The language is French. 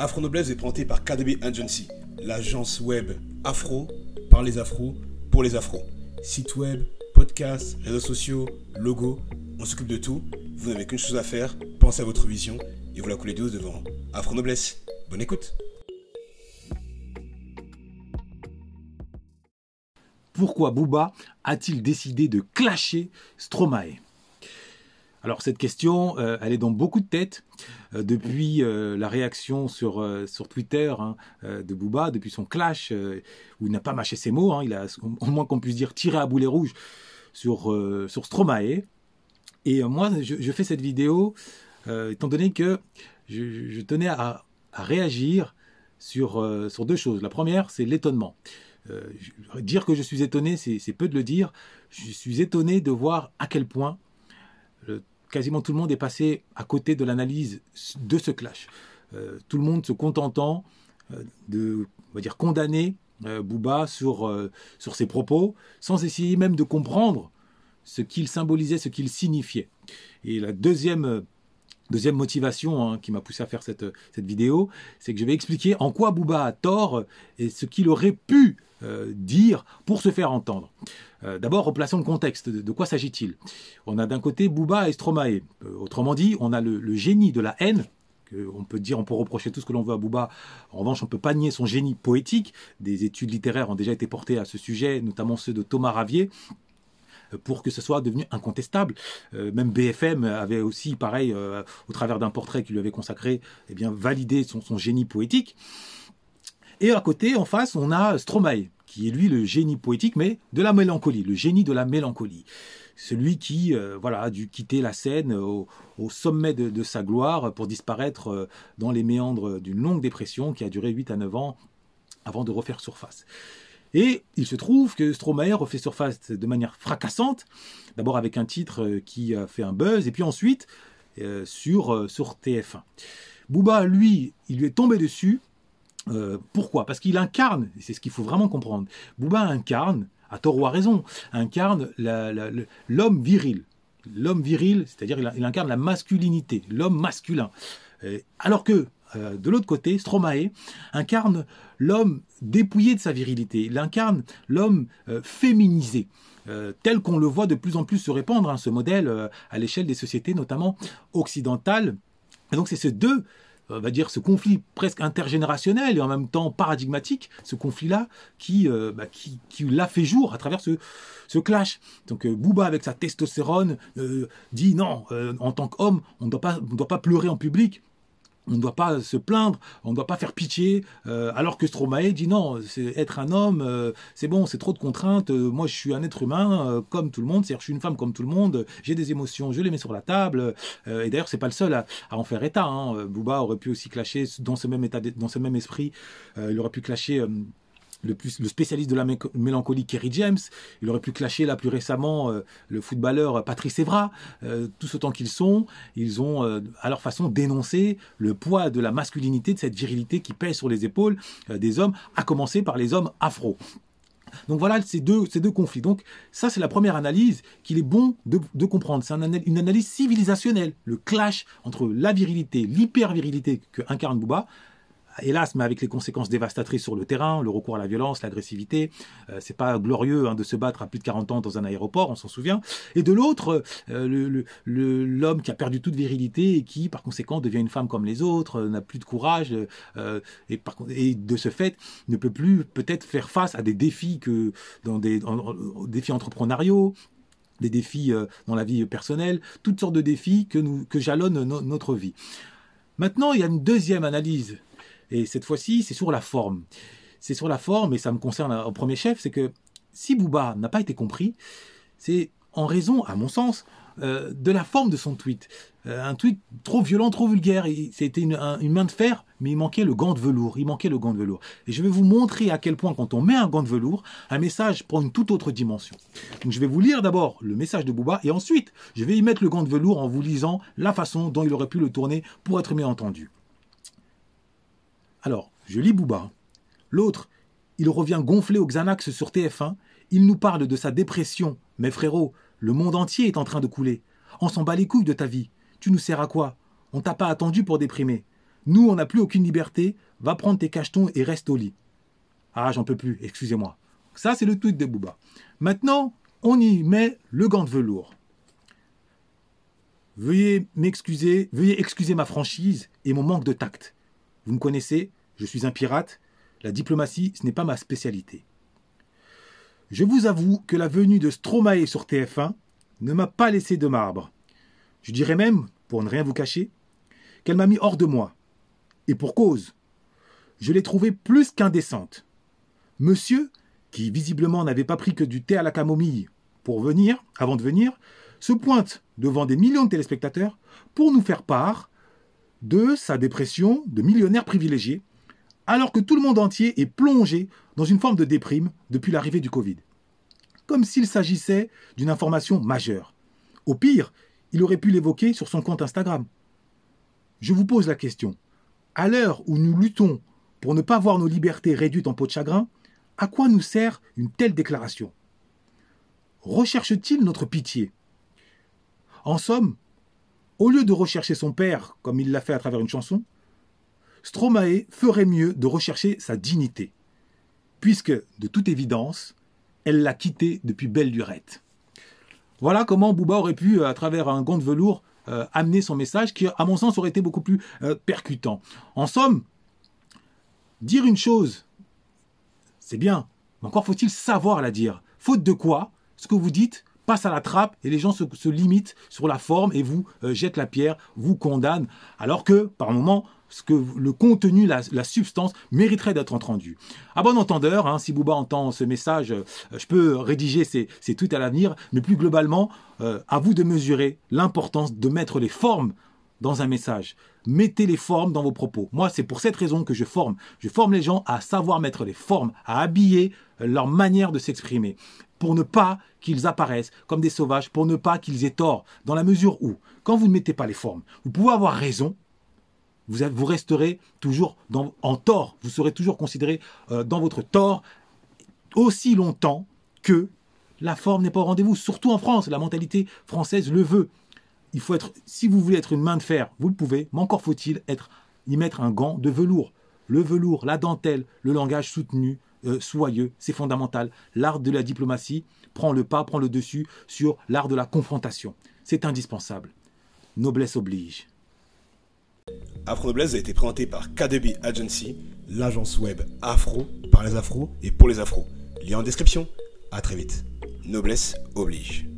Afro Noblesse est présenté par KDB Agency, l'agence web afro par les afros pour les afros. Site web, podcast, réseaux sociaux, logo, on s'occupe de tout. Vous n'avez qu'une chose à faire, pensez à votre vision et vous la coulez douce devant Afro Noblesse. Bonne écoute. Pourquoi Booba a-t-il décidé de clasher Stromae? Alors cette question, euh, elle est dans beaucoup de têtes euh, depuis euh, la réaction sur, sur Twitter hein, de Booba, depuis son clash, où il n'a pas mâché ses mots, hein, il a au moins qu'on puisse dire tiré à boulet rouge sur, sur Stromae. Et moi, je, fais cette vidéo étant donné que je, tenais à, réagir sur, sur deux choses. La première, c'est l'étonnement. dire que je suis étonné, c'est peu de le dire. Je suis étonné de voir à quel point quasiment tout le monde est passé à côté de l'analyse de ce clash. Euh, tout le monde se contentant euh, de on va dire, condamner euh, Bouba sur, sur ses propos, sans essayer même de comprendre ce qu'il symbolisait, ce qu'il signifiait. Et la deuxième, deuxième motivation hein, qui m'a poussé à faire cette, cette vidéo, c'est que je vais expliquer en quoi Bouba a tort et ce qu'il aurait pu dire pour se faire entendre. Euh, d'abord, replaçons le contexte. De, quoi s'agit-il? On a d'un côté Booba et Stromae. Euh, autrement dit, on a le, génie de la haine. On peut dire, on peut reprocher tout ce que l'on veut à Booba. En revanche, on peut pas nier son génie poétique. Des études littéraires ont déjà été portées à ce sujet, notamment ceux de Thomas Ravier euh, pour que ce soit devenu incontestable. même BFM avait aussi, pareil, au travers d'un portrait qu'il lui avait consacré, eh bien, validé son, génie poétique. Et à côté, en face, on a Stromae, qui est lui le génie poétique, mais de la mélancolie, le génie de la mélancolie. Celui qui euh, voilà, a dû quitter la scène au, sommet de, sa gloire pour disparaître euh, dans les méandres d'une longue dépression qui a duré 8 à 9 ans avant de refaire surface. Et il se trouve que Stromae refait surface de manière fracassante, d'abord avec un titre euh, qui a fait un buzz, et puis ensuite sur, sur TF1. Booba, lui, il lui est tombé dessus euh, pourquoi? Parce qu'il incarne, c'est ce qu'il faut vraiment comprendre, Bouba incarne, à tort ou à raison, incarne l'homme viril. L'homme viril, c'est-à-dire il, incarne la masculinité, l'homme masculin. Euh, alors que, euh, de l'autre côté, Stromae incarne l'homme dépouillé de sa virilité, il incarne l'homme féminisé. tel qu'on le voit de plus en plus se répandre, hein, ce modèle à l'échelle des sociétés, notamment occidentales. Et donc c'est ces deux euh, va dire ce conflit presque intergénérationnel et en même temps paradigmatique, ce conflit-là qui, euh, bah, l'a fait jour à travers ce, ce clash. Donc euh, Booba avec sa testostérone dit non, en tant qu'homme, on ne on doit pas pleurer en public, on ne doit pas se plaindre, on ne doit pas faire pitié, euh, alors que Stromae dit non, être un homme, euh, c'est bon, c'est trop de contraintes, euh, moi je suis un être humain comme tout le monde, c'est-à-dire je suis une femme comme tout le monde, j'ai des émotions, je les mets sur la table, et d'ailleurs c'est pas le seul à, en faire état, hein. Booba aurait pu aussi clasher dans ce même état, dans ce même esprit, il aurait pu clasher le, plus, le spécialiste de la mélancolie Kerry James. Il aurait pu clasher là plus récemment euh, le footballeur Patrice Evra. Euh, tous autant qu'ils sont, ils ont euh, à leur façon dénoncé le poids de la masculinité, de cette virilité qui pèse sur les épaules des hommes, à commencer par les hommes afro. Donc voilà ces deux, ces deux conflits. Donc ça, c'est la première analyse qu'il est bon de, comprendre. C'est une analyse civilisationnelle. Le clash entre la virilité, l'hyper-virilité que incarne Bouba, hélas, mais avec les conséquences dévastatrices sur le terrain, le recours à la violence, l'agressivité. Euh, c'est pas glorieux hein, de se battre à plus de 40 ans dans un aéroport, on s'en souvient. Et de l'autre, euh, l'homme qui a perdu toute virilité et qui, par conséquent, devient une femme comme les autres, euh, n'a plus de courage et, par, et, de ce fait ne peut plus peut-être faire face à des défis que dans des défis entrepreneuriaux, des défis dans la vie personnelle, toutes sortes de défis que, que jalonnent notre vie. Maintenant, il y a une deuxième analyse et cette fois-ci, c'est sur la forme. C'est sur la forme, et ça me concerne au premier chef, c'est que si Booba n'a pas été compris, c'est en raison, à mon sens, euh, de la forme de son tweet. Euh, un tweet trop violent, trop vulgaire. C'était une, main de fer, mais il manquait le gant de velours. Il manquait le gant de velours. Et je vais vous montrer à quel point, quand on met un gant de velours, un message prend une toute autre dimension. Donc je vais vous lire d'abord le message de Booba, et ensuite, je vais y mettre le gant de velours en vous lisant la façon dont il aurait pu le tourner pour être mieux entendu. Alors, je lis Booba. L'autre, il revient gonflé au Xanax sur TF1. Il nous parle de sa dépression. Mais frérot, le monde entier est en train de couler. On s'en bat les couilles de ta vie. Tu nous sers à quoi? On t'a pas attendu pour déprimer. Nous, on n'a plus aucune liberté. Va prendre tes cachetons et reste au lit. Ah, j'en peux plus, excusez-moi. Ça, c'est le tweet de Booba. Maintenant, on y met le gant de velours. Veuillez m'excuser, veuillez excuser ma franchise et mon manque de tact. Vous me connaissez, je suis un pirate. La diplomatie, ce n'est pas ma spécialité. Je vous avoue que la venue de Stromae sur TF1 ne m'a pas laissé de marbre. Je dirais même, pour ne rien vous cacher, qu'elle m'a mis hors de moi. Et pour cause. Je l'ai trouvée plus qu'indécente. Monsieur, qui visiblement n'avait pas pris que du thé à la camomille pour venir, avant de venir, se pointe devant des millions de téléspectateurs pour nous faire part de sa dépression de millionnaire privilégié, alors que tout le monde entier est plongé dans une forme de déprime depuis l'arrivée du Covid. Comme s'il s'agissait d'une information majeure. Au pire, il aurait pu l'évoquer sur son compte Instagram. Je vous pose la question. À l'heure où nous luttons pour ne pas voir nos libertés réduites en peau de chagrin, à quoi nous sert une telle déclaration? Recherche-t-il notre pitié? En somme, au lieu de rechercher son père, comme il l'a fait à travers une chanson, Stromae ferait mieux de rechercher sa dignité, puisque, de toute évidence, elle l'a quitté depuis belle lurette. Voilà comment Booba aurait pu, à travers un gant de velours, euh, amener son message qui, à mon sens, aurait été beaucoup plus euh, percutant. En somme, dire une chose c'est bien. Mais encore faut-il savoir la dire. Faute de quoi, ce que vous dites passe à la trappe et les gens se, limitent sur la forme et vous euh, jettent la pierre, vous condamnent, alors que par moment, ce que le contenu, la, substance mériterait d'être entendu. À bon entendeur, hein, si Bouba entend ce message, euh, je peux rédiger ces, tweets à l'avenir, mais plus globalement, euh, à vous de mesurer l'importance de mettre les formes dans un message. Mettez les formes dans vos propos. Moi, c'est pour cette raison que je forme. Je forme les gens à savoir mettre les formes, à habiller leur manière de s'exprimer, pour ne pas qu'ils apparaissent comme des sauvages, pour ne pas qu'ils aient tort, dans la mesure où, quand vous ne mettez pas les formes, vous pouvez avoir raison, vous, resterez toujours en tort, vous serez toujours considéré euh, dans votre tort aussi longtemps que la forme n'est pas au rendez-vous, surtout en France, la mentalité française le veut il faut être, si vous voulez être une main de fer, vous le pouvez, mais encore faut-il être, y mettre un gant de velours. Le velours, la dentelle, le langage soutenu, euh, soyeux, c'est fondamental. L'art de la diplomatie prend le pas, prend le dessus sur l'art de la confrontation. C'est indispensable. Noblesse oblige. Afro Noblesse a été présenté par KDB Agency, l'agence web afro, par les afros et pour les afros. Lien en description. À très vite. Noblesse oblige.